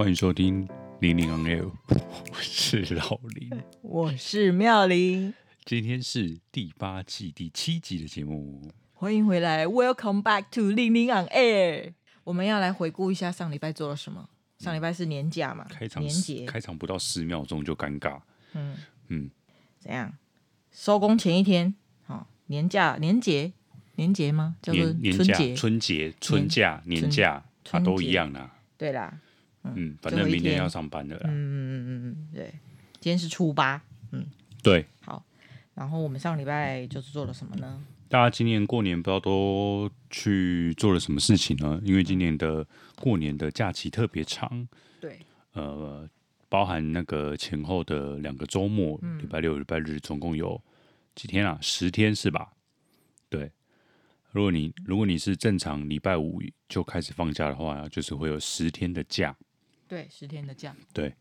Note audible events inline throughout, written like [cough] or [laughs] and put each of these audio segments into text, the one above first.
欢迎收听零零 on air，我是老林，我是妙玲，今天是第八季第七集的节目，欢迎回来，Welcome back to 零零 on air。我们要来回顾一下上礼拜做了什么。上礼拜是年假嘛？开场年节，开场不到十秒钟就尴尬。嗯嗯，怎样？收工前一天，好，年假年节年节吗？叫做春节春节春假年假啊，都一样啦。对啦，嗯，反正明天要上班的啦。嗯嗯嗯嗯，对，今天是初八。嗯，对。好，然后我们上礼拜就是做了什么呢？大家今年过年不知道都去做了什么事情呢？因为今年的过年的假期特别长，对，呃，包含那个前后的两个周末，礼拜六、礼拜日，总共有几天啊？十天是吧？对，如果你如果你是正常礼拜五就开始放假的话，就是会有十天的假，对，十天的假，对。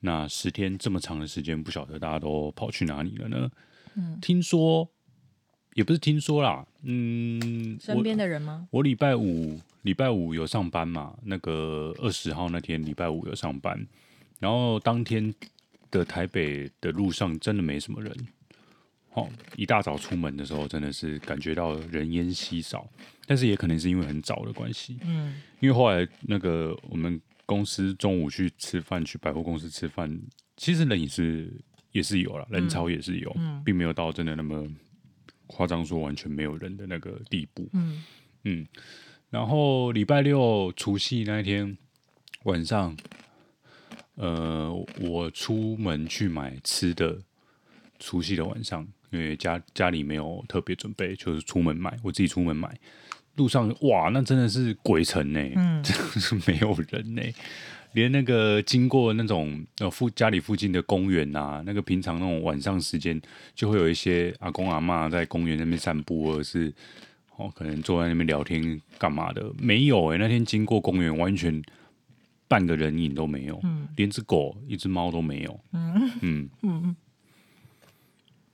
那十天这么长的时间，不晓得大家都跑去哪里了呢？嗯，听说。也不是听说啦，嗯，身边的人吗？我礼拜五礼拜五有上班嘛？那个二十号那天礼拜五有上班，然后当天的台北的路上真的没什么人。哦，一大早出门的时候真的是感觉到人烟稀少，但是也可能是因为很早的关系。嗯，因为后来那个我们公司中午去吃饭，去百货公司吃饭，其实人也是也是有了，人潮也是有，嗯，并没有到真的那么。夸张说完全没有人的那个地步，嗯。嗯，然后礼拜六除夕那一天晚上，呃，我出门去买吃的，除夕的晚上，因为家家里没有特别准备，就是出门买，我自己出门买，路上哇，那真的是鬼城呢，嗯，[laughs] 真的是没有人呢。连那个经过那种呃附家里附近的公园啊，那个平常那种晚上时间，就会有一些阿公阿妈在公园那边散步，或者是哦可能坐在那边聊天干嘛的，没有哎、欸，那天经过公园，完全半个人影都没有，嗯，连只狗、一只猫都没有，嗯。嗯。嗯，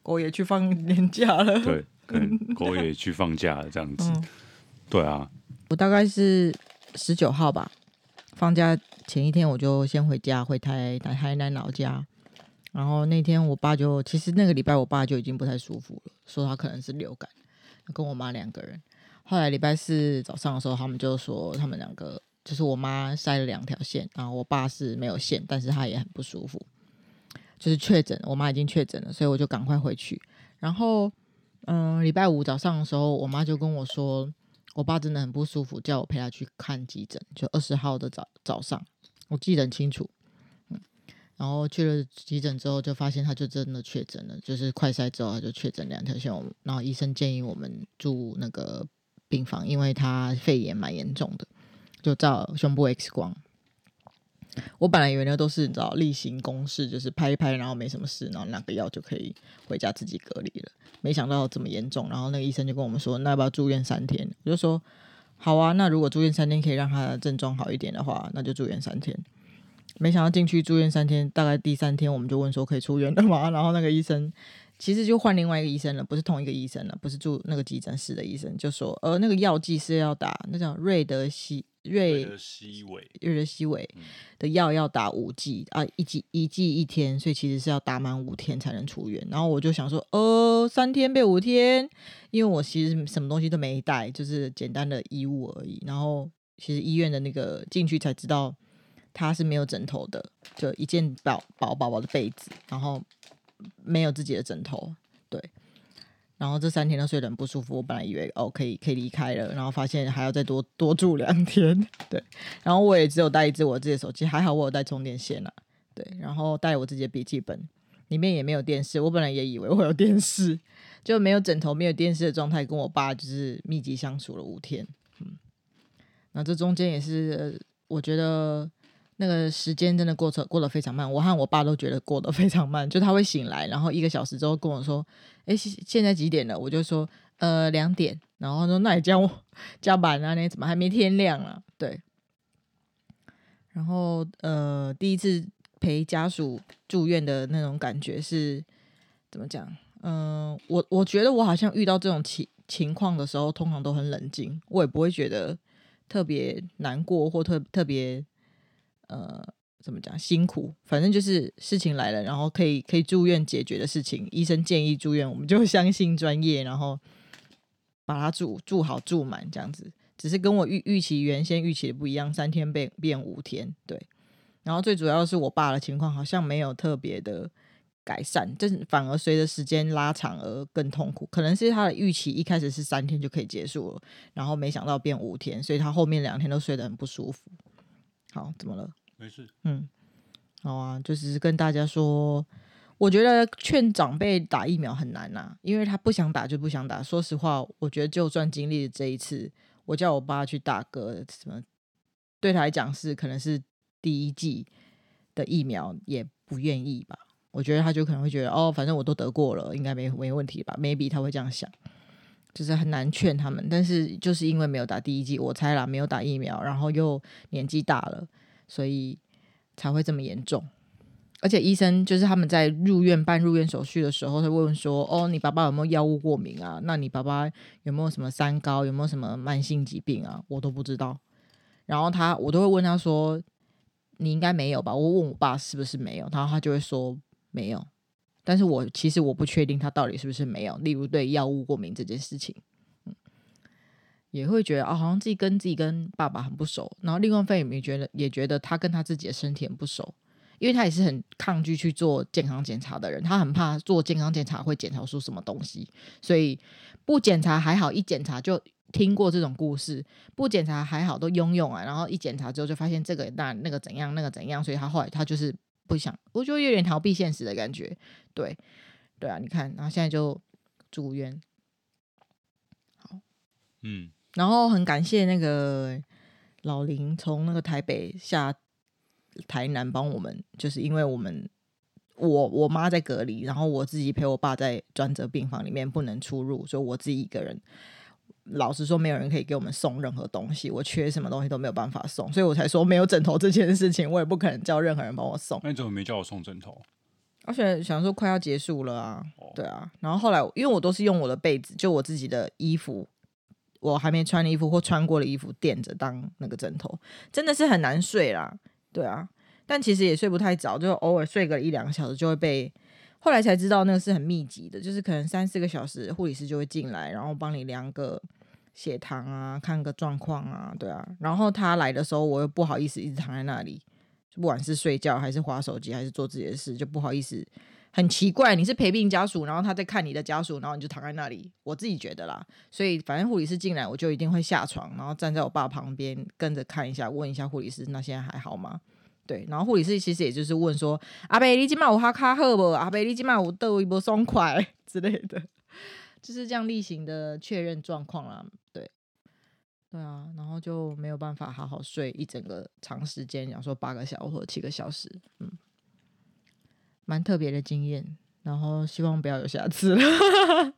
狗也去放年假了，对，可能 [laughs] 狗也去放假了这样子，嗯、对啊，我大概是十九号吧。放假前一天我就先回家，回台台台南老家。然后那天我爸就，其实那个礼拜我爸就已经不太舒服了，说他可能是流感，跟我妈两个人。后来礼拜四早上的时候，他们就说他们两个就是我妈塞了两条线，然后我爸是没有线，但是他也很不舒服，就是确诊，我妈已经确诊了，所以我就赶快回去。然后嗯，礼拜五早上的时候，我妈就跟我说。我爸真的很不舒服，叫我陪他去看急诊。就二十号的早早上，我记得很清楚。嗯，然后去了急诊之后，就发现他就真的确诊了，就是快筛之后他就确诊两条线。然后医生建议我们住那个病房，因为他肺炎蛮严重的，就照胸部 X 光。我本来以为那都是你知道例行公事，就是拍一拍，然后没什么事，然后拿个药就可以回家自己隔离了。没想到这么严重，然后那个医生就跟我们说，那要不要住院三天？我就说好啊，那如果住院三天可以让他的症状好一点的话，那就住院三天。没想到进去住院三天，大概第三天我们就问说可以出院了吗？[laughs] 然后那个医生其实就换另外一个医生了，不是同一个医生了，不是住那个急诊室的医生，就说呃那个药剂是要打那叫瑞德西。瑞德西韦，瑞德西韦的药要打五剂啊，一剂一剂一天，所以其实是要打满五天才能出院。然后我就想说，呃，三天变五天，因为我其实什么东西都没带，就是简单的衣物而已。然后其实医院的那个进去才知道，他是没有枕头的，就一件薄薄薄薄的被子，然后没有自己的枕头，对。然后这三天都睡得很不舒服，我本来以为哦可以可以离开了，然后发现还要再多多住两天，对。然后我也只有带一只我自己的手机，还好我有带充电线啊，对。然后带我自己的笔记本，里面也没有电视，我本来也以为会有电视，就没有枕头、没有电视的状态，跟我爸就是密集相处了五天，嗯。那这中间也是我觉得。那个时间真的过得过得非常慢，我和我爸都觉得过得非常慢。就他会醒来，然后一个小时之后跟我说：“哎，现在几点了？”我就说：“呃，两点。”然后他说：“那你叫我加班啊？你怎么还没天亮啊？”对。然后呃，第一次陪家属住院的那种感觉是怎么讲？嗯、我我觉得我好像遇到这种情情况的时候，通常都很冷静，我也不会觉得特别难过或特特别。呃，怎么讲辛苦，反正就是事情来了，然后可以可以住院解决的事情，医生建议住院，我们就相信专业，然后把它住住好住满这样子。只是跟我预预期原先预期的不一样，三天变变五天，对。然后最主要是我爸的情况好像没有特别的改善，就是反而随着时间拉长而更痛苦。可能是他的预期一开始是三天就可以结束了，然后没想到变五天，所以他后面两天都睡得很不舒服。好，怎么了？没事。嗯，好啊，就是跟大家说，我觉得劝长辈打疫苗很难呐、啊，因为他不想打就不想打。说实话，我觉得就算经历了这一次。我叫我爸去打个什么，对他来讲是可能是第一剂的疫苗，也不愿意吧。我觉得他就可能会觉得，哦，反正我都得过了，应该没没问题吧？Maybe 他会这样想，就是很难劝他们。但是就是因为没有打第一剂，我猜啦，没有打疫苗，然后又年纪大了，所以才会这么严重。而且医生就是他们在入院办入院手续的时候，他会问说：“哦，你爸爸有没有药物过敏啊？那你爸爸有没有什么三高？有没有什么慢性疾病啊？”我都不知道。然后他，我都会问他说：“你应该没有吧？”我问我爸是不是没有，然后他就会说没有。但是我其实我不确定他到底是不是没有。例如对药物过敏这件事情，嗯，也会觉得啊、好像自己跟自己跟爸爸很不熟。然后另外一方面也觉得也觉得他跟他自己的身体很不熟。因为他也是很抗拒去做健康检查的人，他很怕做健康检查会检查出什么东西，所以不检查还好，一检查就听过这种故事，不检查还好都用用啊，然后一检查之后就发现这个那那个怎样那个怎样，所以他后来他就是不想，我就有点逃避现实的感觉，对对啊，你看，然后现在就住院，好，嗯，然后很感谢那个老林从那个台北下。台南帮我们，就是因为我们我我妈在隔离，然后我自己陪我爸在专责病房里面不能出入，所以我自己一个人。老实说，没有人可以给我们送任何东西，我缺什么东西都没有办法送，所以我才说没有枕头这件事情，我也不可能叫任何人帮我送。那你怎么没叫我送枕头？而且想说快要结束了啊，对啊。然后后来因为我都是用我的被子，就我自己的衣服，我还没穿的衣服或穿过的衣服垫着当那个枕头，真的是很难睡啦。对啊，但其实也睡不太早，就偶尔睡个一两个小时就会被。后来才知道那个是很密集的，就是可能三四个小时护理师就会进来，然后帮你量个血糖啊，看个状况啊，对啊。然后他来的时候，我又不好意思一直躺在那里，不管是睡觉还是划手机还是做自己的事，就不好意思。很奇怪，你是陪病家属，然后他在看你的家属，然后你就躺在那里。我自己觉得啦，所以反正护理师进来，我就一定会下床，然后站在我爸旁边，跟着看一下，问一下护理师，那现在还好吗？对，然后护理师其实也就是问说，阿伯你今晚有哈卡喝不？阿伯你今晚有得一波爽快 [laughs] 之类的，就是这样例行的确认状况啦。对，对啊，然后就没有办法好好睡一整个长时间，讲说八个小时或七个小时，嗯。蛮特别的经验，然后希望不要有下次了。[laughs]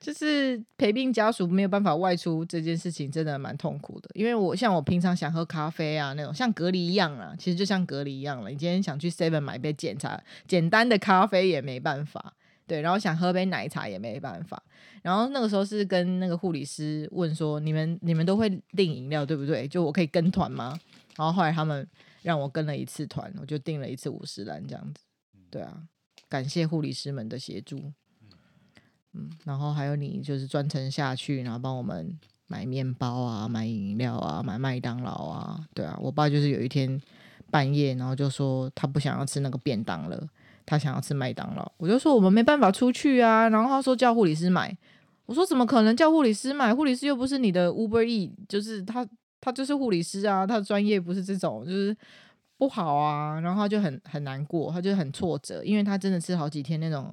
就是陪病家属没有办法外出这件事情，真的蛮痛苦的。因为我像我平常想喝咖啡啊，那种像隔离一样啊，其实就像隔离一样了。你今天想去 Seven 买一杯检查简单的咖啡也没办法，对，然后想喝杯奶茶也没办法。然后那个时候是跟那个护理师问说：“你们你们都会订饮料对不对？就我可以跟团吗？”然后后来他们让我跟了一次团，我就订了一次五十兰这样子。对啊，感谢护理师们的协助，嗯，然后还有你就是专程下去，然后帮我们买面包啊、买饮料啊、买麦当劳啊，对啊，我爸就是有一天半夜，然后就说他不想要吃那个便当了，他想要吃麦当劳，我就说我们没办法出去啊，然后他说叫护理师买，我说怎么可能叫护理师买？护理师又不是你的 Uber E，就是他他就是护理师啊，他的专业不是这种，就是。不好啊，然后他就很很难过，他就很挫折，因为他真的吃好几天那种，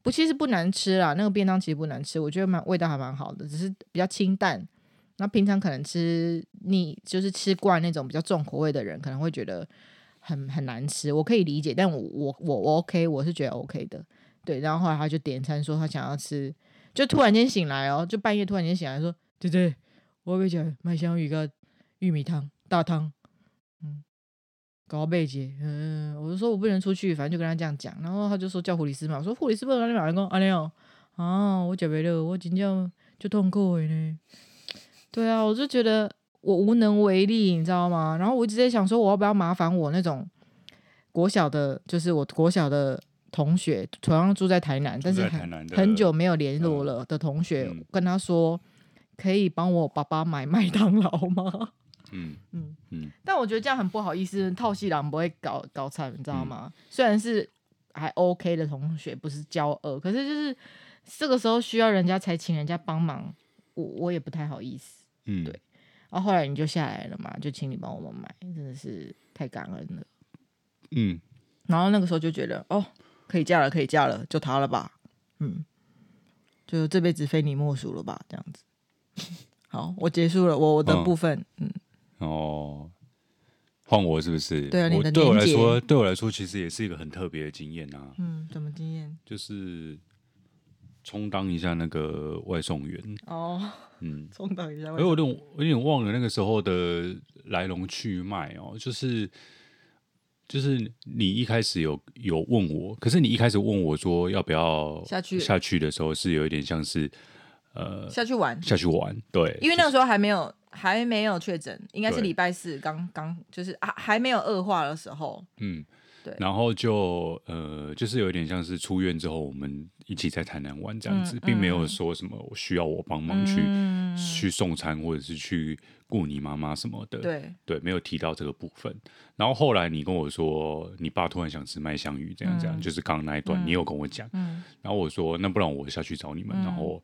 不，其实不难吃啦，那个便当其实不难吃，我觉得蛮味道还蛮好的，只是比较清淡。那平常可能吃腻，就是吃惯那种比较重口味的人，可能会觉得很很难吃，我可以理解，但我我我我 OK，我是觉得 OK 的，对。然后后来他就点餐说他想要吃，就突然间醒来哦，就半夜突然间醒来说，对对，我要讲麦香鱼个玉米汤大汤。搞背姐，嗯，我就说我不能出去，反正就跟他这样讲，然后他就说叫护理师嘛，我说护理师不能让你马上讲，阿亮，啊，我减肥了，我今天就痛苦呢。对啊，我就觉得我无能为力，你知道吗？然后我一直在想说，我要不要麻烦我那种国小的，就是我国小的同学，同样住在台南，但是很很久没有联络了的同学，嗯、跟他说，可以帮我爸爸买麦当劳吗？嗯嗯嗯。但我觉得这样很不好意思，套戏郎不会搞搞惨，你知道吗？嗯、虽然是还 OK 的同学，不是骄傲，可是就是这个时候需要人家才请人家帮忙，我我也不太好意思。嗯，对。然后后来你就下来了嘛，就请你帮我们买，真的是太感恩了。嗯，然后那个时候就觉得，哦，可以嫁了，可以嫁了，就他了吧。嗯，就这辈子非你莫属了吧，这样子。[laughs] 好，我结束了我我的部分。嗯，嗯哦，换我是不是？对啊，你的对我来说，对我来说，其实也是一个很特别的经验啊。嗯，怎么经验？就是充当一下那个外送员。哦。嗯，充当一下。哎，我有点，我有点忘了那个时候的来龙去脉哦。就是，就是你一开始有有问我，可是你一开始问我说要不要下去下去的时候，是有一点像是呃下去玩下去玩。对，因为那个时候还没有还没有确诊，应该是礼拜四刚刚就是啊还没有恶化的时候。嗯。对然后就呃，就是有点像是出院之后，我们一起在台南玩这样子，嗯、并没有说什么需要我帮忙去、嗯、去送餐或者是去顾你妈妈什么的。对对，没有提到这个部分。然后后来你跟我说，你爸突然想吃麦香鱼，这样这样，嗯、就是刚刚那一段，你有跟我讲。嗯、然后我说，那不然我下去找你们，嗯、然后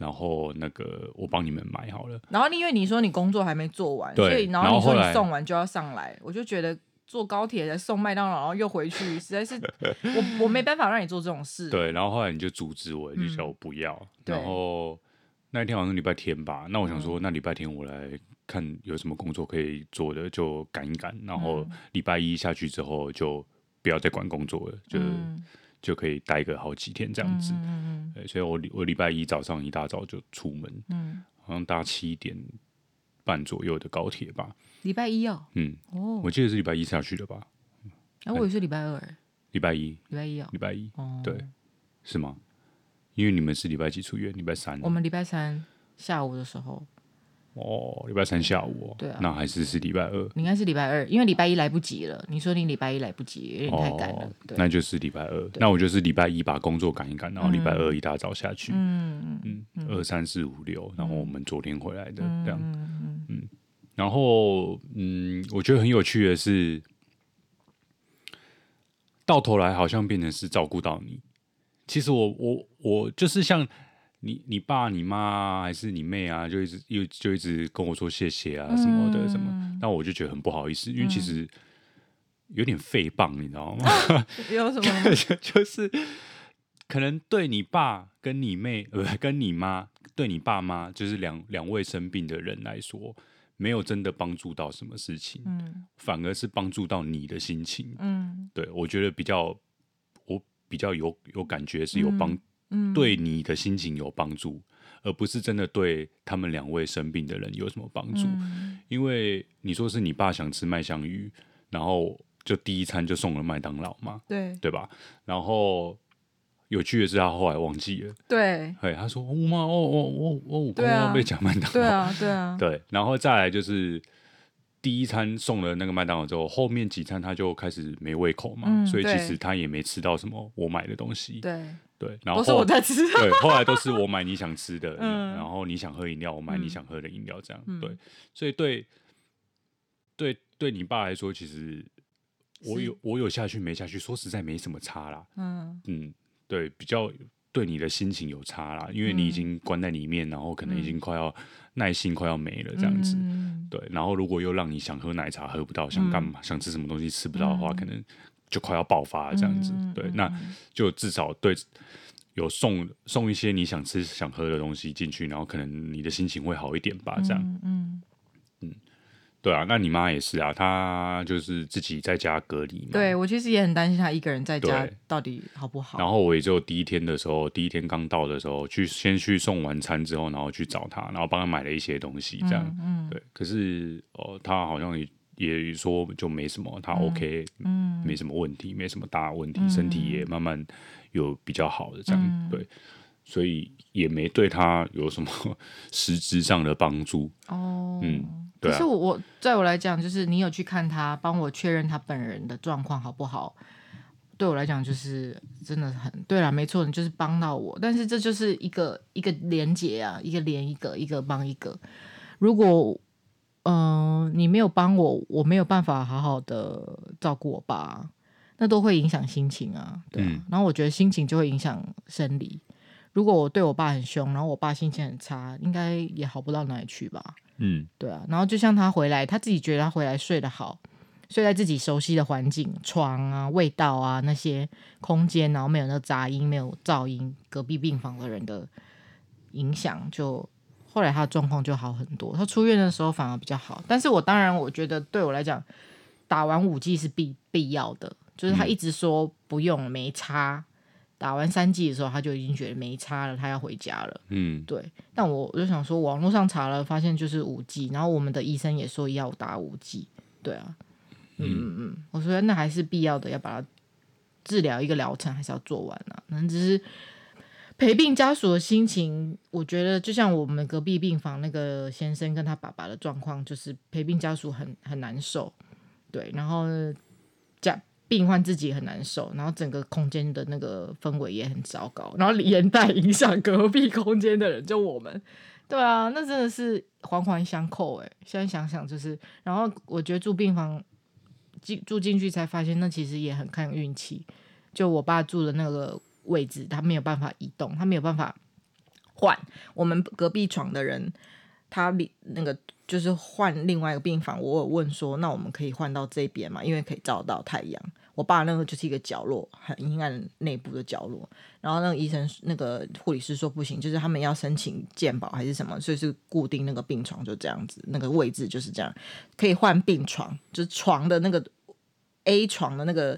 然后那个我帮你们买好了。然后因为你说你工作还没做完，对所以然后你说你送完就要上来，我就觉得。坐高铁再送麦当劳，然后又回去，实在是 [laughs] 我我没办法让你做这种事。对，然后后来你就阻止我，你就叫我不要。嗯、然后那一天好像是礼拜天吧，那我想说，那礼拜天我来看有什么工作可以做的，就赶一赶。然后礼拜一下去之后，就不要再管工作了，就、嗯、就可以待个好几天这样子。嗯嗯，所以我我礼拜一早上一大早就出门，嗯，好像搭七点半左右的高铁吧。礼拜一哦，嗯，哦，我记得是礼拜一下去的吧？啊，我以为是礼拜二，礼拜一，礼拜一哦，礼拜一，哦。对，是吗？因为你们是礼拜几出院？礼拜三，我们礼拜三下午的时候，哦，礼拜三下午，哦对啊，那还是是礼拜二，应该是礼拜二，因为礼拜一来不及了。你说你礼拜一来不及，有点太赶了，那就是礼拜二。那我就是礼拜一把工作赶一赶，然后礼拜二一大早下去，嗯嗯，二三四五六，然后我们昨天回来的这样，嗯。然后，嗯，我觉得很有趣的是，到头来好像变成是照顾到你。其实我我我就是像你你爸你妈还是你妹啊，就一直又就一直跟我说谢谢啊什么的什么，那、嗯、我就觉得很不好意思，因为其实有点废棒，你知道吗？啊、[laughs] 有什么？[laughs] 就是可能对你爸跟你妹呃跟你妈对你爸妈，就是两两位生病的人来说。没有真的帮助到什么事情，嗯，反而是帮助到你的心情，嗯，对，我觉得比较，我比较有有感觉是有帮，嗯，对你的心情有帮助，而不是真的对他们两位生病的人有什么帮助，嗯，因为你说是你爸想吃麦香鱼，然后就第一餐就送了麦当劳嘛，对，对吧？然后。有趣的是，他后来忘记了。对，哎，他说：“我妈，我我我我我刚刚被讲麦当劳。”对啊，对啊，[laughs] 对。然后再来就是第一餐送了那个麦当劳之后，后面几餐他就开始没胃口嘛，所以其实他也没吃到什么我买的东西。对对，然后都是我在吃。对，后来都是我买你想吃的，然后你想喝饮料，我买你想喝的饮料，这样对。所以对对对你爸来说，其实我有我有下去没下去，说实在没什么差啦。嗯嗯。对，比较对你的心情有差啦，因为你已经关在里面，嗯、然后可能已经快要耐心快要没了这样子。嗯、对，然后如果又让你想喝奶茶喝不到，想干嘛、嗯、想吃什么东西吃不到的话，嗯、可能就快要爆发了这样子。嗯、对，那就至少对有送送一些你想吃想喝的东西进去，然后可能你的心情会好一点吧，这样。嗯。嗯对啊，那你妈也是啊，她就是自己在家隔离嘛。对，我其实也很担心她一个人在家到底好不好。然后我也就第一天的时候，第一天刚到的时候，去先去送完餐之后，然后去找她，然后帮她买了一些东西，这样。嗯。嗯对，可是哦，她好像也也说就没什么，他 OK，嗯，没什么问题，没什么大问题，嗯、身体也慢慢有比较好的这样。嗯、对。所以也没对他有什么实质上的帮助。哦，嗯，对啊。可是我我在我来讲，就是你有去看他，帮我确认他本人的状况好不好？对我来讲，就是真的很对啦，没错，你就是帮到我。但是这就是一个一个连结啊，一个连一个，一个帮一个。如果嗯、呃，你没有帮我，我没有办法好好的照顾我爸。那都会影响心情啊，对啊，嗯，然后我觉得心情就会影响生理。如果我对我爸很凶，然后我爸心情很差，应该也好不到哪里去吧。嗯，对啊。然后就像他回来，他自己觉得他回来睡得好，睡在自己熟悉的环境，床啊、味道啊那些空间，然后没有那杂音、没有噪音，隔壁病房的人的影响，就后来他的状况就好很多。他出院的时候反而比较好。但是我当然我觉得对我来讲，打完五剂是必必要的。就是他一直说不用没差，打完三剂的时候他就已经觉得没差了，他要回家了。嗯，对。但我我就想说，网络上查了，发现就是五剂，然后我们的医生也说要打五剂。对啊，嗯嗯嗯，我说那还是必要的，要把它治疗一个疗程还是要做完啊。能只是陪病家属的心情，我觉得就像我们隔壁病房那个先生跟他爸爸的状况，就是陪病家属很很难受。对，然后家。病患自己很难受，然后整个空间的那个氛围也很糟糕，然后连带影响隔壁空间的人，就我们，对啊，那真的是环环相扣哎。现在想想就是，然后我觉得住病房进住进去才发现，那其实也很看运气。就我爸住的那个位置，他没有办法移动，他没有办法换。我们隔壁床的人，他那个。就是换另外一个病房，我有问说，那我们可以换到这边吗？因为可以照到太阳。我爸那个就是一个角落，很阴暗内部的角落。然后那个医生、那个护理师说不行，就是他们要申请健保还是什么，所以是固定那个病床就这样子，那个位置就是这样，可以换病床，就是床的那个 A 床的那个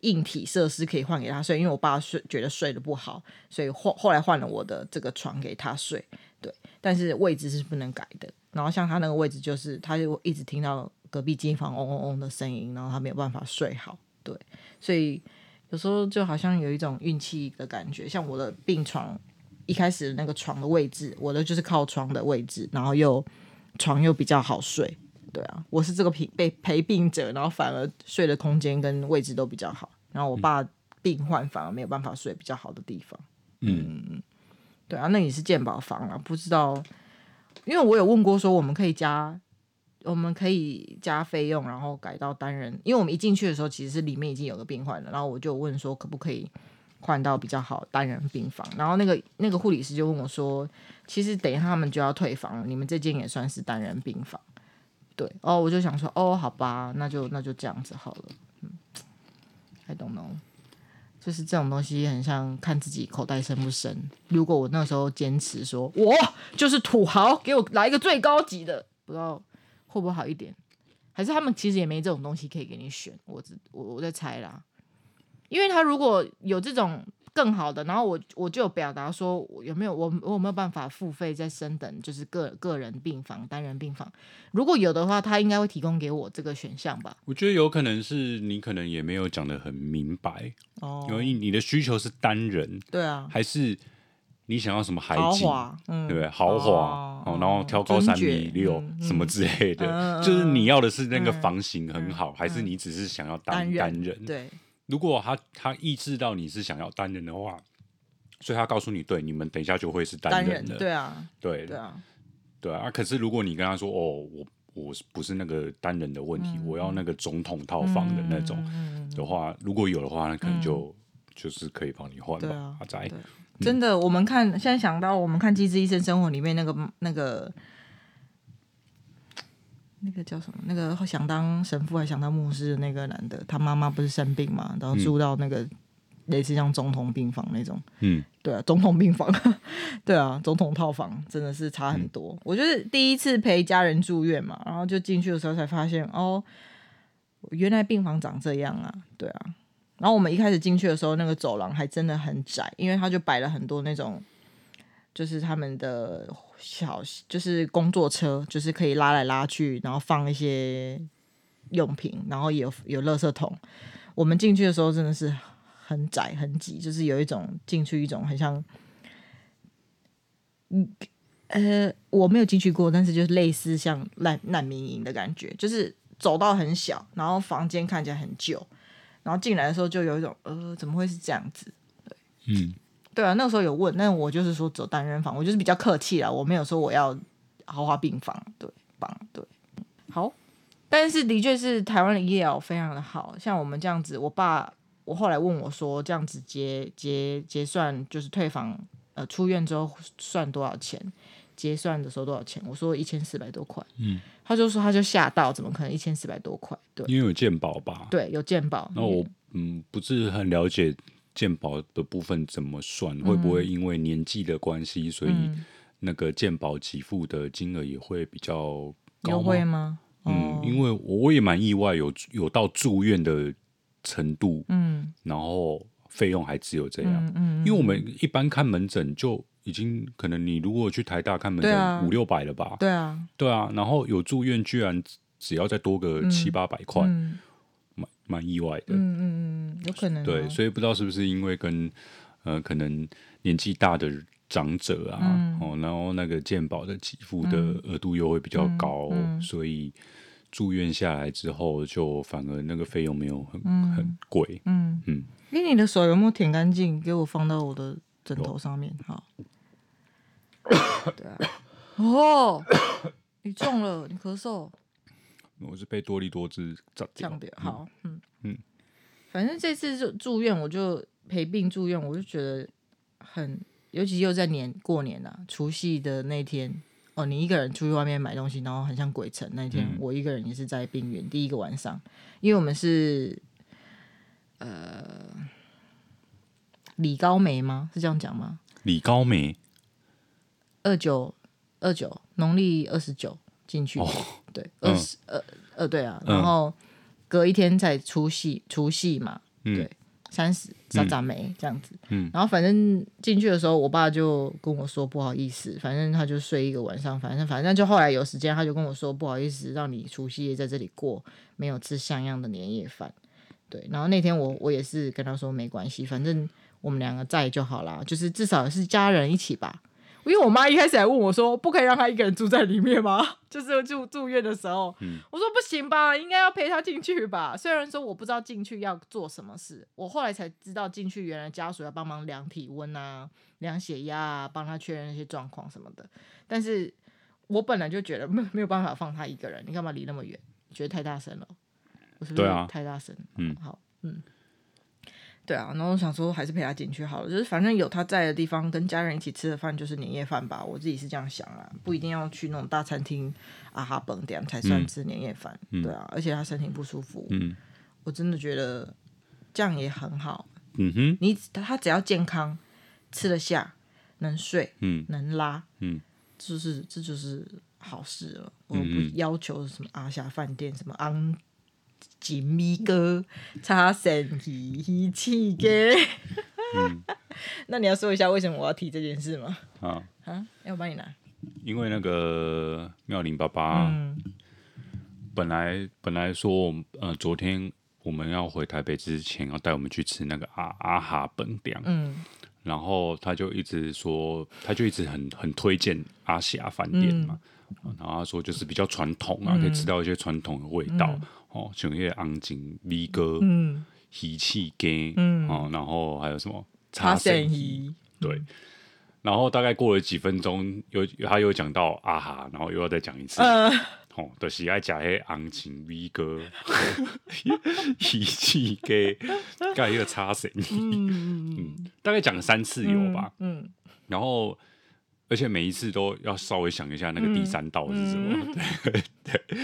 硬体设施可以换给他睡，因为我爸睡觉得睡得不好，所以后后来换了我的这个床给他睡。对，但是位置是不能改的。然后像他那个位置，就是他就一直听到隔壁机房嗡嗡嗡的声音，然后他没有办法睡好。对，所以有时候就好像有一种运气的感觉。像我的病床一开始那个床的位置，我的就是靠窗的位置，然后又床又比较好睡。对啊，我是这个陪被陪病者，然后反而睡的空间跟位置都比较好。然后我爸病患反而没有办法睡比较好的地方。嗯嗯，对啊，那也是健保房啊，不知道。因为我有问过，说我们可以加，我们可以加费用，然后改到单人。因为我们一进去的时候，其实是里面已经有个病患了，然后我就问说，可不可以换到比较好单人病房？然后那个那个护理师就问我说，其实等一下他们就要退房了，你们这间也算是单人病房。对，哦，我就想说，哦，好吧，那就那就这样子好了。嗯，I don't know。就是这种东西很像看自己口袋深不深。如果我那时候坚持说，我就是土豪，给我来一个最高级的，不知道会不会好一点？还是他们其实也没这种东西可以给你选？我我我在猜啦，因为他如果有这种。更好的，然后我我就有表达说，有没有我我有没有办法付费再升等，就是个个人病房、单人病房，如果有的话，他应该会提供给我这个选项吧？我觉得有可能是你可能也没有讲的很明白哦，因为你的需求是单人，对啊，还是你想要什么海景，豪华，嗯、对不对？豪华哦，哦，然后挑高三米六、嗯、什么之类的，嗯、就是你要的是那个房型很好，嗯、还是你只是想要单单人？人对。如果他他意识到你是想要单人的话，所以他告诉你，对，你们等一下就会是单人的，人对啊，对对啊，对啊。可是如果你跟他说，哦，我我不是那个单人的问题，嗯、我要那个总统套房的那种的话，嗯、如果有的话，那可能就、嗯、就是可以帮你换吧，阿宅。真的，我们看现在想到我们看《机智医生生活》里面那个那个。那个叫什么？那个想当神父还想当牧师的那个男的，他妈妈不是生病嘛，然后住到那个类似像总统病房那种。嗯，对啊，总统病房，[laughs] 对啊，总统套房真的是差很多。嗯、我就是第一次陪家人住院嘛，然后就进去的时候才发现，哦，原来病房长这样啊，对啊。然后我们一开始进去的时候，那个走廊还真的很窄，因为他就摆了很多那种。就是他们的小，就是工作车，就是可以拉来拉去，然后放一些用品，然后有有垃圾桶。我们进去的时候真的是很窄很挤，就是有一种进去一种很像嗯呃，我没有进去过，但是就是类似像难难民营的感觉，就是走道很小，然后房间看起来很旧，然后进来的时候就有一种呃，怎么会是这样子？对，嗯，对啊，那个时候有问，但我就是说走单人房，我就是比较客气啦，我没有说我要豪华病房，对，房对，好，但是的确是台湾的医疗非常的好，像我们这样子，我爸我后来问我说，这样子结结结算就是退房呃出院之后算多少钱？结算的时候多少钱？我说一千四百多块。嗯，他就说他就吓到，怎么可能一千四百多块？对，因为有健保吧？对，有健保。那我嗯不是很了解健保的部分怎么算，嗯、会不会因为年纪的关系，所以那个健保给付的金额也会比较高优惠吗？嗯，哦、因为我也蛮意外有，有有到住院的程度。嗯，然后费用还只有这样。嗯，嗯，因为我们一般看门诊就。已经可能你如果去台大看门诊五六百了吧？对啊，对啊，然后有住院居然只要再多个七八百块，蛮意外的。嗯嗯嗯，有可能、哦。对，所以不知道是不是因为跟呃可能年纪大的长者啊，嗯、哦，然后那个健保的给付的额度又会比较高，嗯嗯、所以住院下来之后就反而那个费用没有很、嗯、很贵。嗯嗯，你、嗯、你的手有没有舔干净？给我放到我的枕头上面，好。[coughs] [coughs] 对啊，哦，你中了，你咳嗽。我是被多利多滋炸掉。好，嗯嗯，反正这次就住院，我就陪病住院，我就觉得很，尤其又在年过年啊，除夕的那天，哦，你一个人出去外面买东西，然后很像鬼城那天，嗯、我一个人也是在病院第一个晚上，因为我们是呃李高梅吗？是这样讲吗？李高梅。二九二九，农历二十九进去，哦、对，二十二呃对啊，然后隔一天才除夕，除夕嘛，嗯、对，三十撒撒梅这样子，嗯，然后反正进去的时候，我爸就跟我说不好意思，反正他就睡一个晚上，反正反正就后来有时间，他就跟我说不好意思，让你除夕夜在这里过，没有吃像样的年夜饭，对，然后那天我我也是跟他说没关系，反正我们两个在就好啦，就是至少是家人一起吧。因为我妈一开始还问我说：“不可以让她一个人住在里面吗？” [laughs] 就是住住院的时候，嗯、我说：“不行吧，应该要陪她进去吧。”虽然说我不知道进去要做什么事，我后来才知道进去原来家属要帮忙量体温啊、量血压啊，帮她确认那些状况什么的。但是我本来就觉得没没有办法放她一个人，你干嘛离那么远？觉得太大声了？我是不是太大声？嗯，好，嗯。对啊，然后我想说还是陪他进去好了，就是反正有他在的地方，跟家人一起吃的饭就是年夜饭吧。我自己是这样想啊，不一定要去那种大餐厅啊哈蹦点才算吃年夜饭。嗯、对啊，而且他身体不舒服，嗯、我真的觉得这样也很好。嗯哼，你他只要健康，吃得下，能睡，嗯，能拉，嗯，就是这就是好事了。我不要求什么阿霞饭店什么昂。金米哥插神奇仪器给，嗯、[laughs] 那你要说一下为什么我要提这件事吗？啊。啊，要我帮你拿？因为那个妙龄爸爸，嗯、本来本来说，呃，昨天我们要回台北之前，要带我们去吃那个阿阿哈本店，嗯，然后他就一直说，他就一直很很推荐阿霞饭店嘛，嗯、然后他说就是比较传统啊，嗯、可以吃到一些传统的味道。嗯哦，像那些红景米哥、嗯，喜气鸡，嗯，哦，然后还有什么茶神鱼，对，然后大概过了几分钟，又他又讲到啊哈，然后又要再讲一次，哦，就是爱讲些红景米哥、喜气鸡，盖一个茶神鱼，嗯，大概讲了三次有吧，嗯，然后而且每一次都要稍微想一下那个第三道是什么，对 [laughs] 对。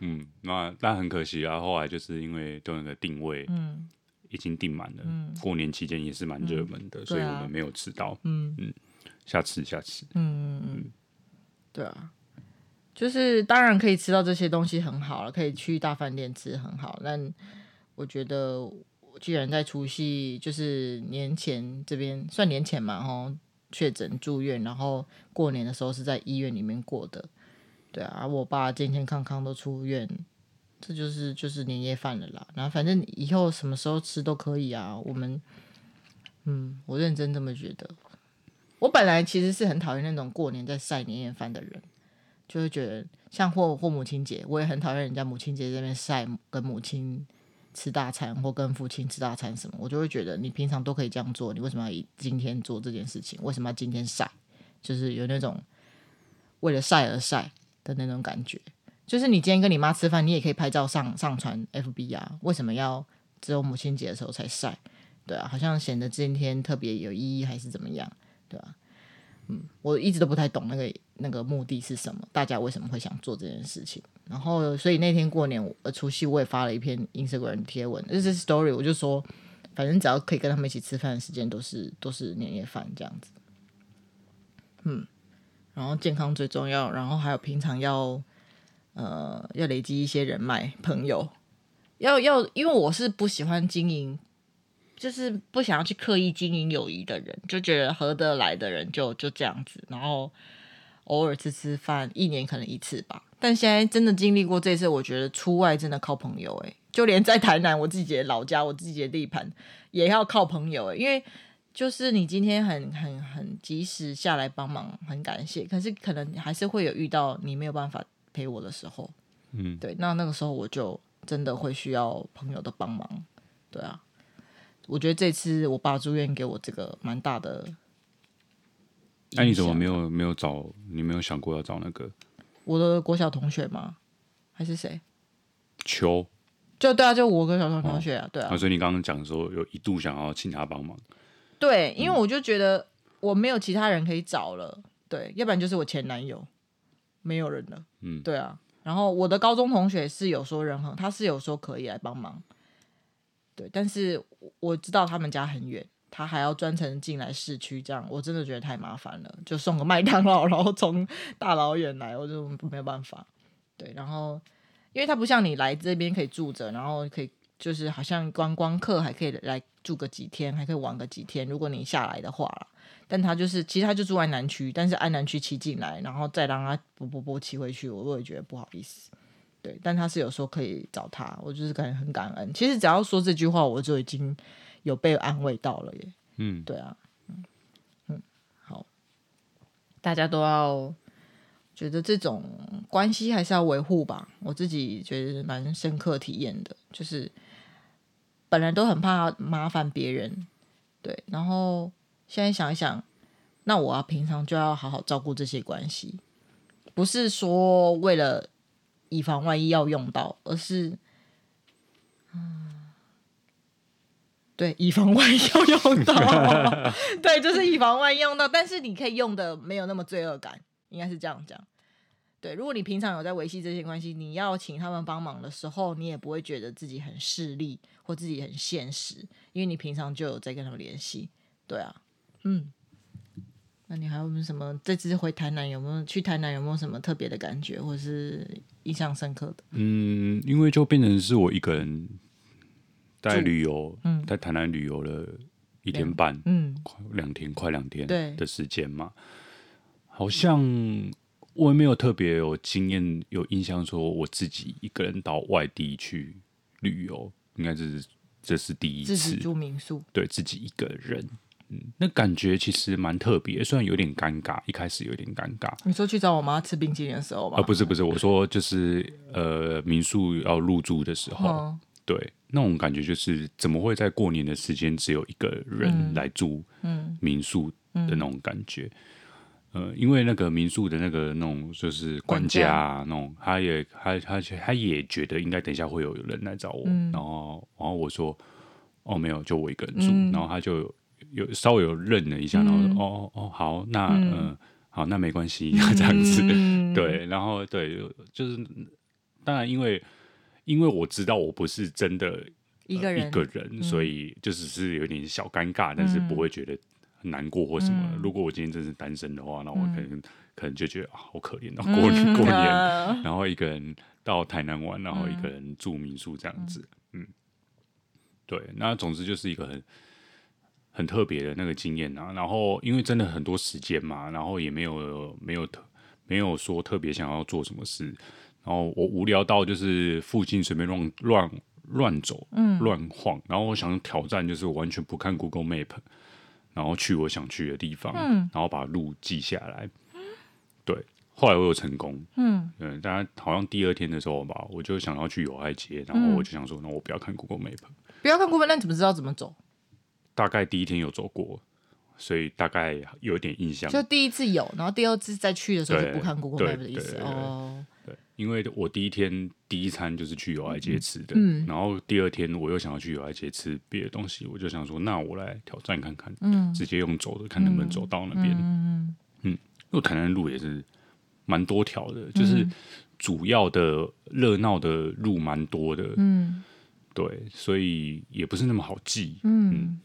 嗯，那但很可惜啊，后来就是因为都那个定位，嗯，已经订满了。嗯，过年期间也是蛮热门的，嗯、所以我们没有吃到。嗯嗯，下次下次。嗯嗯，对啊，就是当然可以吃到这些东西很好了，可以去大饭店吃很好。但我觉得，既然在除夕就是年前这边算年前嘛，吼，确诊住院，然后过年的时候是在医院里面过的。对啊，我爸健健康康都出院，这就是就是年夜饭了啦。然后反正以后什么时候吃都可以啊。我们，嗯，我认真这么觉得。我本来其实是很讨厌那种过年在晒年夜饭的人，就会觉得像或或母亲节，我也很讨厌人家母亲节这边晒跟母亲吃大餐或跟父亲吃大餐什么，我就会觉得你平常都可以这样做，你为什么要以今天做这件事情？为什么要今天晒？就是有那种为了晒而晒的那种感觉。就是你今天跟你妈吃饭，你也可以拍照上上传 FB 啊，为什么要只有母亲节的时候才晒？对啊，好像显得今天特别有意义还是怎么样？对吧、嗯，我一直都不太懂那个那个目的是什么，大家为什么会想做这件事情？然后，所以那天过年，呃，除夕我也发了一篇 Instagram 贴文，就是 story，我就说，反正只要可以跟他们一起吃饭的时间，都是都是年夜饭这样子。嗯，然后健康最重要，然后还有平常要呃要累积一些人脉朋友，要要，因为我是不喜欢经营。就是不想要去刻意经营友谊的人，就觉得合得来的人就就这样子，然后偶尔吃吃饭，一年可能一次吧。但现在真的经历过这次，我觉得出外真的靠朋友诶，就连在台南我自己的老家，我自己的地盘也要靠朋友诶，因为就是你今天很很很及时下来帮忙，很感谢。可是可能还是会有遇到你没有办法陪我的时候，嗯，对，那那个时候我就真的会需要朋友的帮忙，对啊。我觉得这次我爸住院给我这个蛮大的。那、啊、你怎么没有没有找？你没有想过要找那个？我的国小同学吗？还是谁？秋。就对啊，就我跟小同同学啊，哦、对啊。所以你刚刚讲说有一度想要请他帮忙。对，因为我就觉得我没有其他人可以找了，对，要不然就是我前男友，没有人了。嗯，对啊。然后我的高中同学是有说人很，他是有说可以来帮忙。对，但是我知道他们家很远，他还要专程进来市区，这样我真的觉得太麻烦了。就送个麦当劳，然后从大老远来，我就没有办法。对，然后因为他不像你来这边可以住着，然后可以就是好像观光客还可以来住个几天，还可以玩个几天。如果你下来的话，但他就是其实他就住安南区，但是安南区骑进来，然后再让他不不不骑回去，我会觉得不好意思。对，但他是有说可以找他，我就是感觉很感恩。其实只要说这句话，我就已经有被安慰到了耶。嗯，对啊，嗯嗯，好，大家都要觉得这种关系还是要维护吧。我自己觉得蛮深刻体验的，就是本来都很怕麻烦别人，对，然后现在想一想，那我要平常就要好好照顾这些关系，不是说为了。以防万一要用到，而是，嗯，对，以防万一要用到，[laughs] 对，就是以防万一用到，但是你可以用的没有那么罪恶感，应该是这样讲。对，如果你平常有在维系这些关系，你要请他们帮忙的时候，你也不会觉得自己很势利或自己很现实，因为你平常就有在跟他们联系。对啊，嗯。那你还有没有什么？这次回台南有没有去台南有没有什么特别的感觉，或者是印象深刻的？嗯，因为就变成是我一个人在旅游，嗯，在台南旅游了一天半，嗯，快两天快两天的时间嘛，好像我也没有特别有经验有印象说我自己一个人到外地去旅游，应该是这是第一次自己住民宿，对自己一个人。嗯，那感觉其实蛮特别，虽然有点尴尬，一开始有点尴尬。你说去找我妈吃冰淇淋的时候吗？啊，不是不是，我说就是呃，民宿要入住的时候，嗯、对，那种感觉就是怎么会在过年的时间只有一个人来住民宿的那种感觉？嗯嗯、呃，因为那个民宿的那个那种就是管家、啊、那种，他也他他他也觉得应该等一下会有人来找我，嗯、然后然后我说哦没有，就我一个人住，嗯、然后他就。有稍微有认了一下，然后说、嗯、哦哦好，那嗯、呃、好，那没关系，[laughs] 这样子，嗯、对，然后对，就是当然，因为因为我知道我不是真的一个人、呃、一个人，嗯、所以就只是有点小尴尬，但是不会觉得很难过或什么。嗯、如果我今天真是单身的话，那我可能、嗯、可能就觉得啊好可怜，然后过年过年，嗯、然后一个人到台南玩，然后一个人住民宿这样子，嗯，对，那总之就是一个很。很特别的那个经验啊，然后因为真的很多时间嘛，然后也没有没有特没有说特别想要做什么事，然后我无聊到就是附近随便乱乱乱走，嗯，乱晃，然后我想挑战就是我完全不看 Google Map，然然后去我想去的地方，嗯然后把路记下来。对，后来我有成功。嗯，嗯，大家好像第二天的时候吧，我就想要去友爱街，然后我就想说，那我不要看 Google Map，不要看 Google，那你怎么知道怎么走？大概第一天有走过，所以大概有点印象。就第一次有，然后第二次再去的时候就不看 Google Map 的意思哦。对，因为我第一天第一餐就是去友爱街吃的，嗯。然后第二天我又想要去友爱街吃别的东西，我就想说，那我来挑战看看，嗯。直接用走的，看能不能走到那边。嗯因为台南路也是蛮多条的，就是主要的热闹的路蛮多的，嗯。对，所以也不是那么好记。嗯，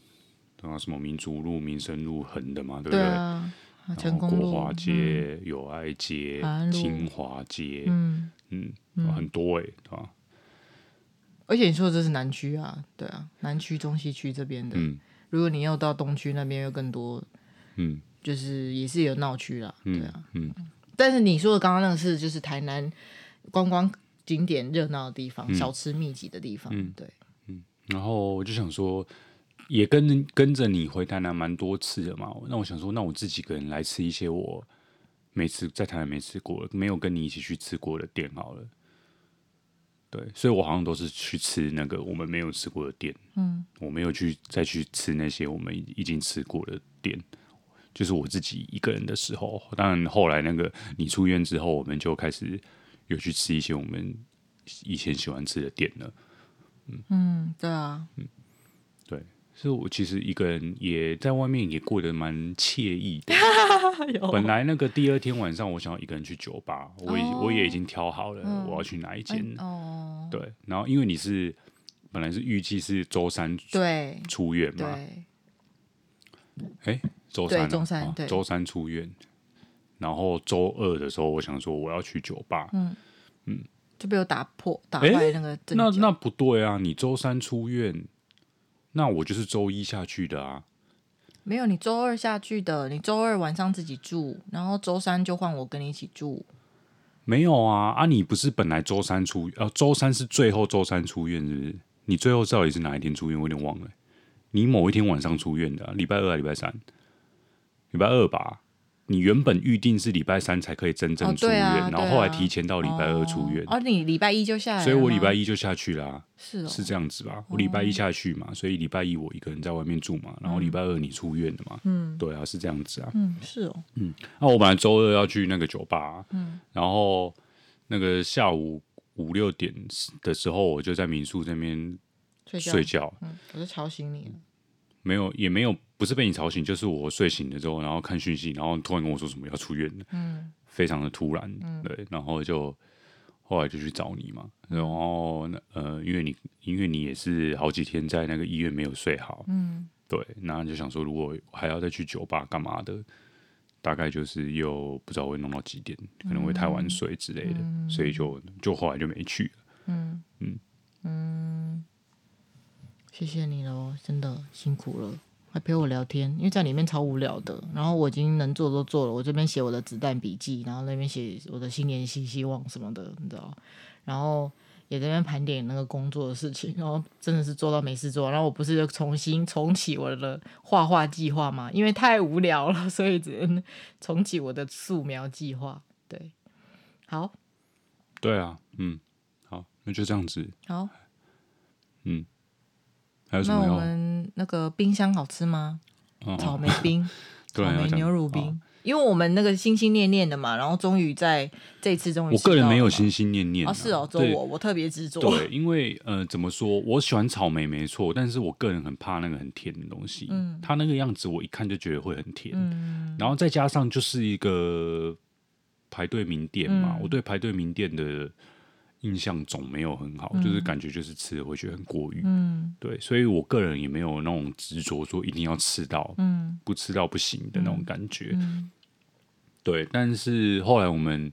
然后什么民族路、民生路横的嘛，对不对成功国华街、友爱街安、路清华街，嗯，嗯，很多哎、对吧？而且你说的这是南区啊，对啊，南区、中西区这边的。嗯如果你要到东区那边，又更多，嗯就是也是有闹区啦，对嗯啊。嗯但是你说的刚刚那个是就是台南观光景点热闹的地方，小吃密集的地方，嗯对，然后我就想说，也跟跟着你回台南蛮多次的嘛，那我想说，那我自己一个人来吃一些我没吃在台南没吃过的，没有跟你一起去吃过的店好了。对，所以我好像都是去吃那个我们没有吃过的店，嗯，我没有去再去吃那些我们已经吃过的店，就是我自己一个人的时候。当然后来那个你出院之后，我们就开始有去吃一些我们以前喜欢吃的店了。嗯嗯，对啊，嗯对，所以我其实一个人也在外面也过得蛮惬意的。[laughs] 本来那个第二天晚上，我想要一个人去酒吧，我已、哦我也已经挑好了，嗯我要去哪一间。哦，对，然后因为你是本来是预计是周三对出院嘛，对，哎，周三、啊，周三周三出院，然后周二的时候，我想说我要去酒吧，嗯嗯。就被我打破打诶坏那个那那不对啊，你周三出院，那我就是周一下去的啊。没有，你周二下去的，你周二晚上自己住，然后周三就换我跟你一起住。没有啊啊！你不是本来周三出，呃、周三是最后周三出院，是不是？你最后到底是哪一天出院？我有点忘了。你某一天晚上出院的、啊，礼拜二礼拜三？礼拜二吧。你原本预定是礼拜三才可以真正哦出院，然后后来提前到礼拜二出院，哦，哦你礼拜一就下来了，所以我礼拜一就下去啦、啊是哦，是这样子吧？我礼拜一下去嘛，所以礼拜一我一个人在外面住嘛，然后礼拜二你出院的嘛，嗯。对啊，是这样子啊。嗯是哦，嗯。那我本来周二要去那个酒吧，嗯，然后那个下午五六点的时候，我就在民宿这边睡觉，睡觉，嗯，我就吵醒你了。没有也没有，不是被你吵醒，就是我睡醒了之后，然后看讯息，然后突然跟我说什么要出院了，嗯。非常的突然，对，然后就后来就去找你嘛，然后那呃，因为你因为你也是好几天在那个医院没有睡好，嗯。对，然后就想说如果还要再去酒吧干嘛的，大概就是又不知道会弄到几点，可能会太晚睡之类的，所以就就后来就没去了。嗯。嗯。嗯，谢谢你喽，真的辛苦了，还陪我聊天，因为在里面超无聊的。然后我已经能做都做了，我这边写我的子弹笔记，然后那边写我的新年新希望什么的，你知道。然后也在那边盘点那个工作的事情，[laughs] 然后真的是做到没事做。然后我不是就重新重启我的画画计划嘛，因为太无聊了，[laughs] 所以只能重启我的素描计划。对，好，对啊，嗯，好，那就这样子。好。还有什那我？们那个冰箱好吃吗？嗯草莓冰，[laughs] 对草莓牛乳冰。因为我们那个心心念念的嘛，然后终于在这次终于我个人没有心心心念念、啊哦，是哦，做我，我特别执着。对，因为呃，怎么说？我喜欢草莓没错，但是我个人很怕那个很甜的东西。嗯，它那个样子，我一看就觉得会很甜。嗯，然后再加上就是一个排队名店嘛，嗯我对排队名店的印象总没有很好，就是感觉就是吃了会觉得很过于。嗯对，所以我个人也没有那种执着说一定要吃到，嗯不吃到不行的那种感觉。嗯对，但是后来我们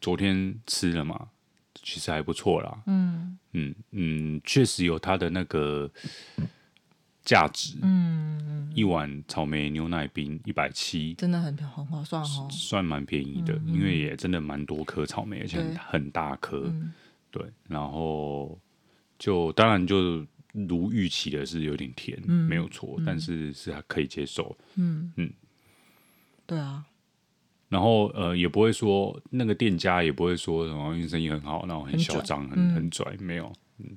昨天吃了嘛，其实还不错啦。嗯嗯嗯，确实有它的那个价值。嗯，一碗草莓牛奶冰一百七，真的很很划算哦。算蛮便宜的，因为也真的蛮多颗草莓，而且很很大颗。嗯对，然后就当然就如预期的是有点甜，嗯没有错，嗯但是是还可以接受。嗯嗯，对啊，然后呃，也不会说那个店家也不会说什么因为生意很好，然后很嚣张、很嗯很拽，没有，嗯，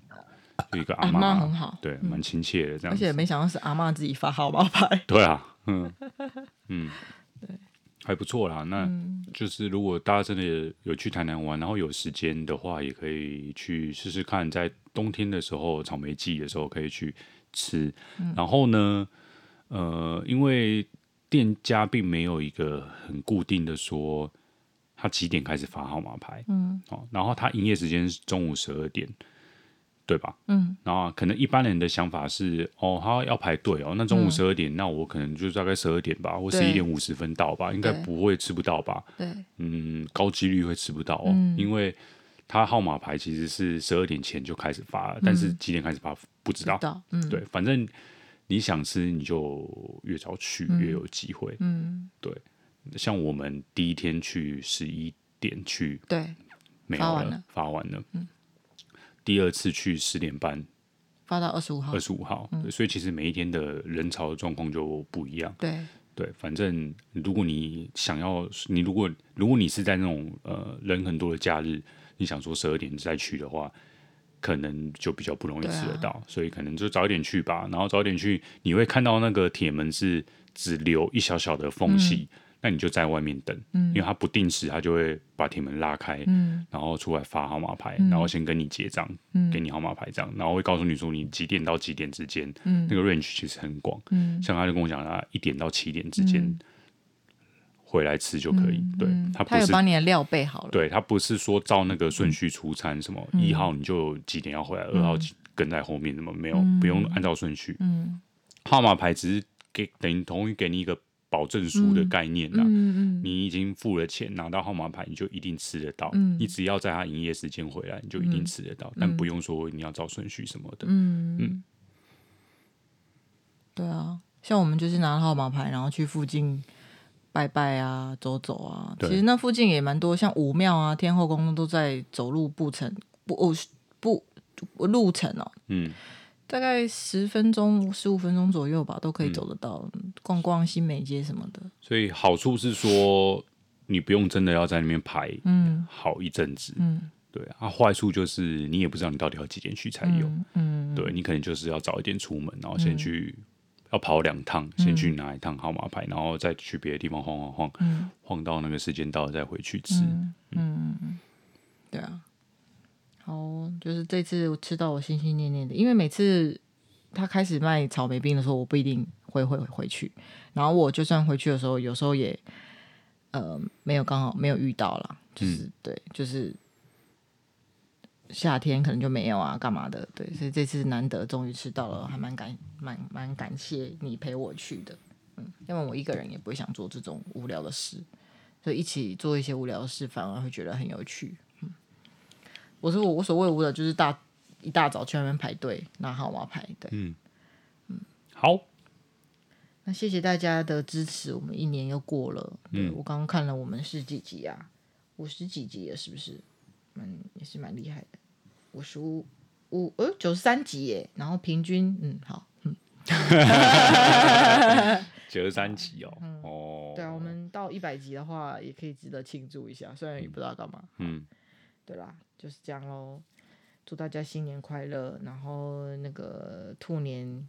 就一个阿，妈很好，对，蛮亲切的这样。而且没想到是阿妈自己发号码牌。对啊，嗯嗯，对，还不错啦。那嗯就是如果大家真的有去台南玩，然后有时间的话，也可以去试试看，在冬天的时候，草莓季的时候可以去吃。嗯然后呢，呃，因为店家并没有一个很固定的说他几点开始发号码牌，嗯哦，然后他营业时间是中午十二点，对吧？嗯。然后可能一般人的想法是，哦，他要排队哦，那中午十二点，那我可能就大概十二点吧，或十一点五十分到吧，应该不会吃不到吧？对，嗯，高几率会吃不到哦，嗯。因为他号码牌其实是十二点前就开始发了，但是几点开始发不知道。知道，嗯，对，反正你想吃你就越早去嗯。越有机会。嗯，对像我们第一天去十一点去对，没有了发完了，发完了。第二次去十点半，发到二十五号二，十五号、对所以其实每一天的人潮的状况就不一样。对，对，反正如果你想要，你如果如果你是在那种呃人很多的假日，你想说十二点再去的话，可能就比较不容易吃得到，所以可能就早一点去吧。然后早一点去，你会看到那个铁门是只留一小小的缝隙，那你就在外面等，因为他不定时，他就会把铁门拉开，嗯。然后出来发号码牌，然后先跟你结账，给你号码牌这样，然后会告诉你说你几点到几点之间，嗯。那个 range 其实很广。嗯。像他就跟我讲，他一点到七点之间回来吃就可以。对嗯。他有是，帮你的料备好了，对他不是说照那个顺序出餐，什么一号你就几点要回来，二号跟在后面，什么没有，不用按照顺序。嗯。号码牌只是给等于同于给你一个保证书的概念啦。嗯嗯你已经付了钱，拿到号码牌，你就一定吃得到。嗯你只要在他营业时间回来，你就一定吃得到，但不用说你要照顺序什么的。嗯嗯对啊，像我们就是拿号码牌，然后去附近拜拜啊，走走啊。其对实那附近也蛮多，像武庙啊、天后宫都在走路步程不哦不不路程哦，嗯，大概十分钟、十五分钟左右吧，都可以嗯走得到。逛逛新美街什么的，所以好处是说，你不用真的要在那边排嗯好一阵子。嗯，对啊，坏处就是你也不知道你到底要几点去才有。嗯嗯，对你可能就是要早一点出门，然后先去、要跑两趟，先去拿一趟号码牌，然后再去别的地方晃晃晃，嗯晃到那个时间到了再回去吃。嗯嗯嗯，对啊。好哦，就是这次我吃到我心心念念的，因为每次他开始卖草莓冰的时候，我不一定会会回去。然后我就算回去的时候，有时候也呃没有刚好没有遇到啦，就是、对，就是夏天可能就没有啊，干嘛的？对，所以这次难得终于吃到了，还蛮感蛮蛮感谢你陪我去的。嗯，要不然我一个人也不会想做这种无聊的事，所以一起做一些无聊的事，反而会觉得很有趣。嗯，我说我无所谓无的，就是大一大早去那边排队拿号码牌。对，嗯好，那谢谢大家的支持，我们一年又过了。对、嗯我刚刚看了我们是几集啊？五十几集了，是不是？嗯，也是蛮厉害的。五十五五呃九十三集耶，然后平均嗯好嗯 [laughs] 九十三集哦，哦，对啊，我们到一百集的话，也可以值得庆祝一下，虽然也不知道干嘛。嗯，对啦，就是这样喽。祝大家新年快乐，然后那个兔年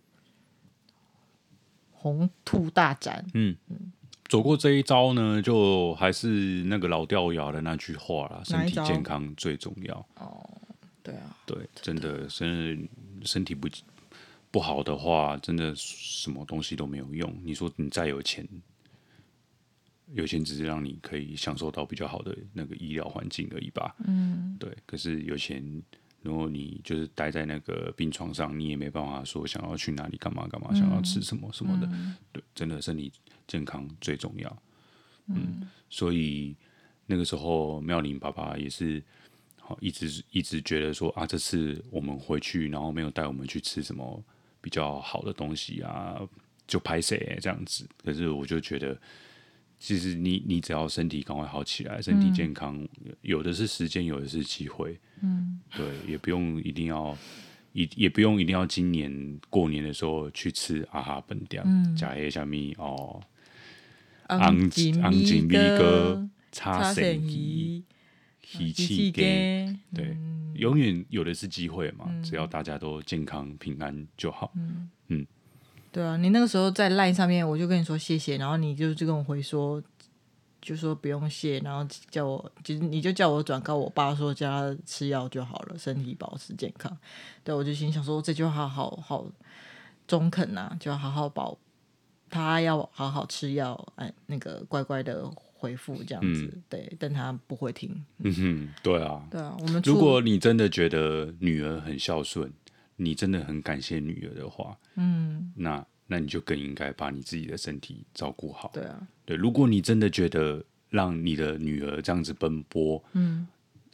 红兔大展。嗯嗯，走过这一招呢，就还是那个老掉牙的那句话啦，身体健康最重要。哦对啊，对，真的，身身体不不好的话，真的什么东西都没有用。你说你再有钱，有钱只是让你可以享受到比较好的那个医疗环境而已吧。嗯，对，可是有钱，如果你就是待在那个病床上，你也没办法说想要去哪里干嘛干嘛，想要吃什么什么的。对，真的身体健康最重要。嗯，所以那个时候妙玲爸爸也是。好，一直一直觉得说啊，这次我们回去，然后没有带我们去吃什么比较好的东西啊，就拍谢这样子。可是我就觉得，其实你你只要身体赶快好起来，身体健康，有的是时间，有的是机会。嗯，对，也不用一定要也也不用一定要今年过年的时候去吃阿哈本店，加一些什么哦，昂吉昂吉米哥叉神鱼，喜气给对，永远有的是机会嘛，只要大家都健康平安就好。嗯，对啊，你那个时候在 LINE 上面，我就跟你说谢谢，然后你就就跟我回说。就说不用谢，然后叫我，就是你就叫我转告我爸说，叫他吃药就好了，身体保持健康。对，我就心想说，这句话好好好中肯呐、啊，就要好好保，他要好好吃药，哎，那个乖乖的回复这样子。嗯、对，但他不会听。嗯哼，对啊，对啊。我们如果你真的觉得女儿很孝顺，你真的很感谢女儿的话，嗯，那。那你就更应该把你自己的身体照顾好。对啊，对，如果你真的觉得让你的女儿这样子奔波，嗯，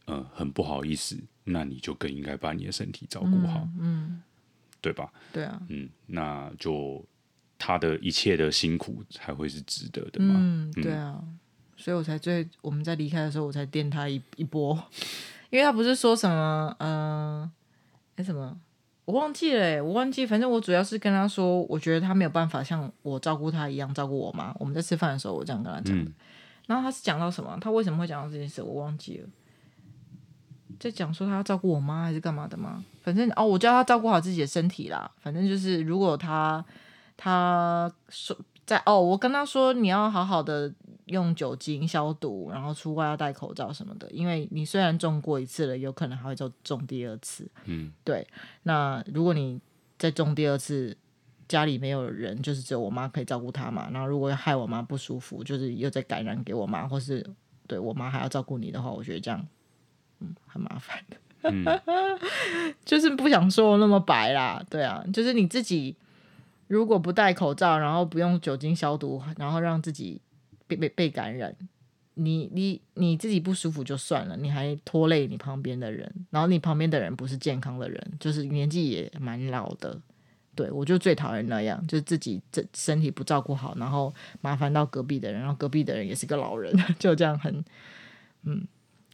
呃，很不好意思，那你就更应该把你的身体照顾好，嗯，嗯，对吧？对啊，嗯，那就他的一切的辛苦才会是值得的嘛。嗯，对啊，所以我才最我们在离开的时候，我才电他一一波，因为他不是说什么，嗯、呃，哎什么？我忘记了，我忘记，反正我主要是跟他说，我觉得他没有办法像我照顾他一样照顾我妈。我们在吃饭的时候，我这样跟他讲。嗯、然后他是讲到什么？他为什么会讲到这件事？我忘记了。在讲说他要照顾我妈还是干嘛的吗？反正哦，我叫他照顾好自己的身体啦。反正就是如果他他说在哦，我跟他说你要好好的。用酒精消毒，然后出外要戴口罩什么的，因为你虽然中过一次了，有可能还会再中第二次。嗯，对。那如果你再中第二次，家里没有人，就是只有我妈可以照顾她嘛。然后如果要害我妈不舒服，就是又再感染给我妈，或是对我妈还要照顾你的话，我觉得这样，嗯，很麻烦的。嗯、[laughs] 就是不想说那么白啦，对啊，就是你自己如果不戴口罩，然后不用酒精消毒，然后让自己。被被被感染，你你你自己不舒服就算了，你还拖累你旁边的人，然后你旁边的人不是健康的人，就是年纪也蛮老的，对，我就最讨厌那样，就是自己这身体不照顾好，然后麻烦到隔壁的人，然后隔壁的人也是个老人，[laughs] 就这样很，嗯，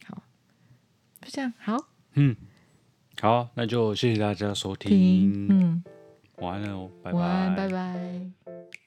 好，就这样，好，嗯，好，那就谢谢大家收听，嗯，晚安哦，拜拜，拜。拜。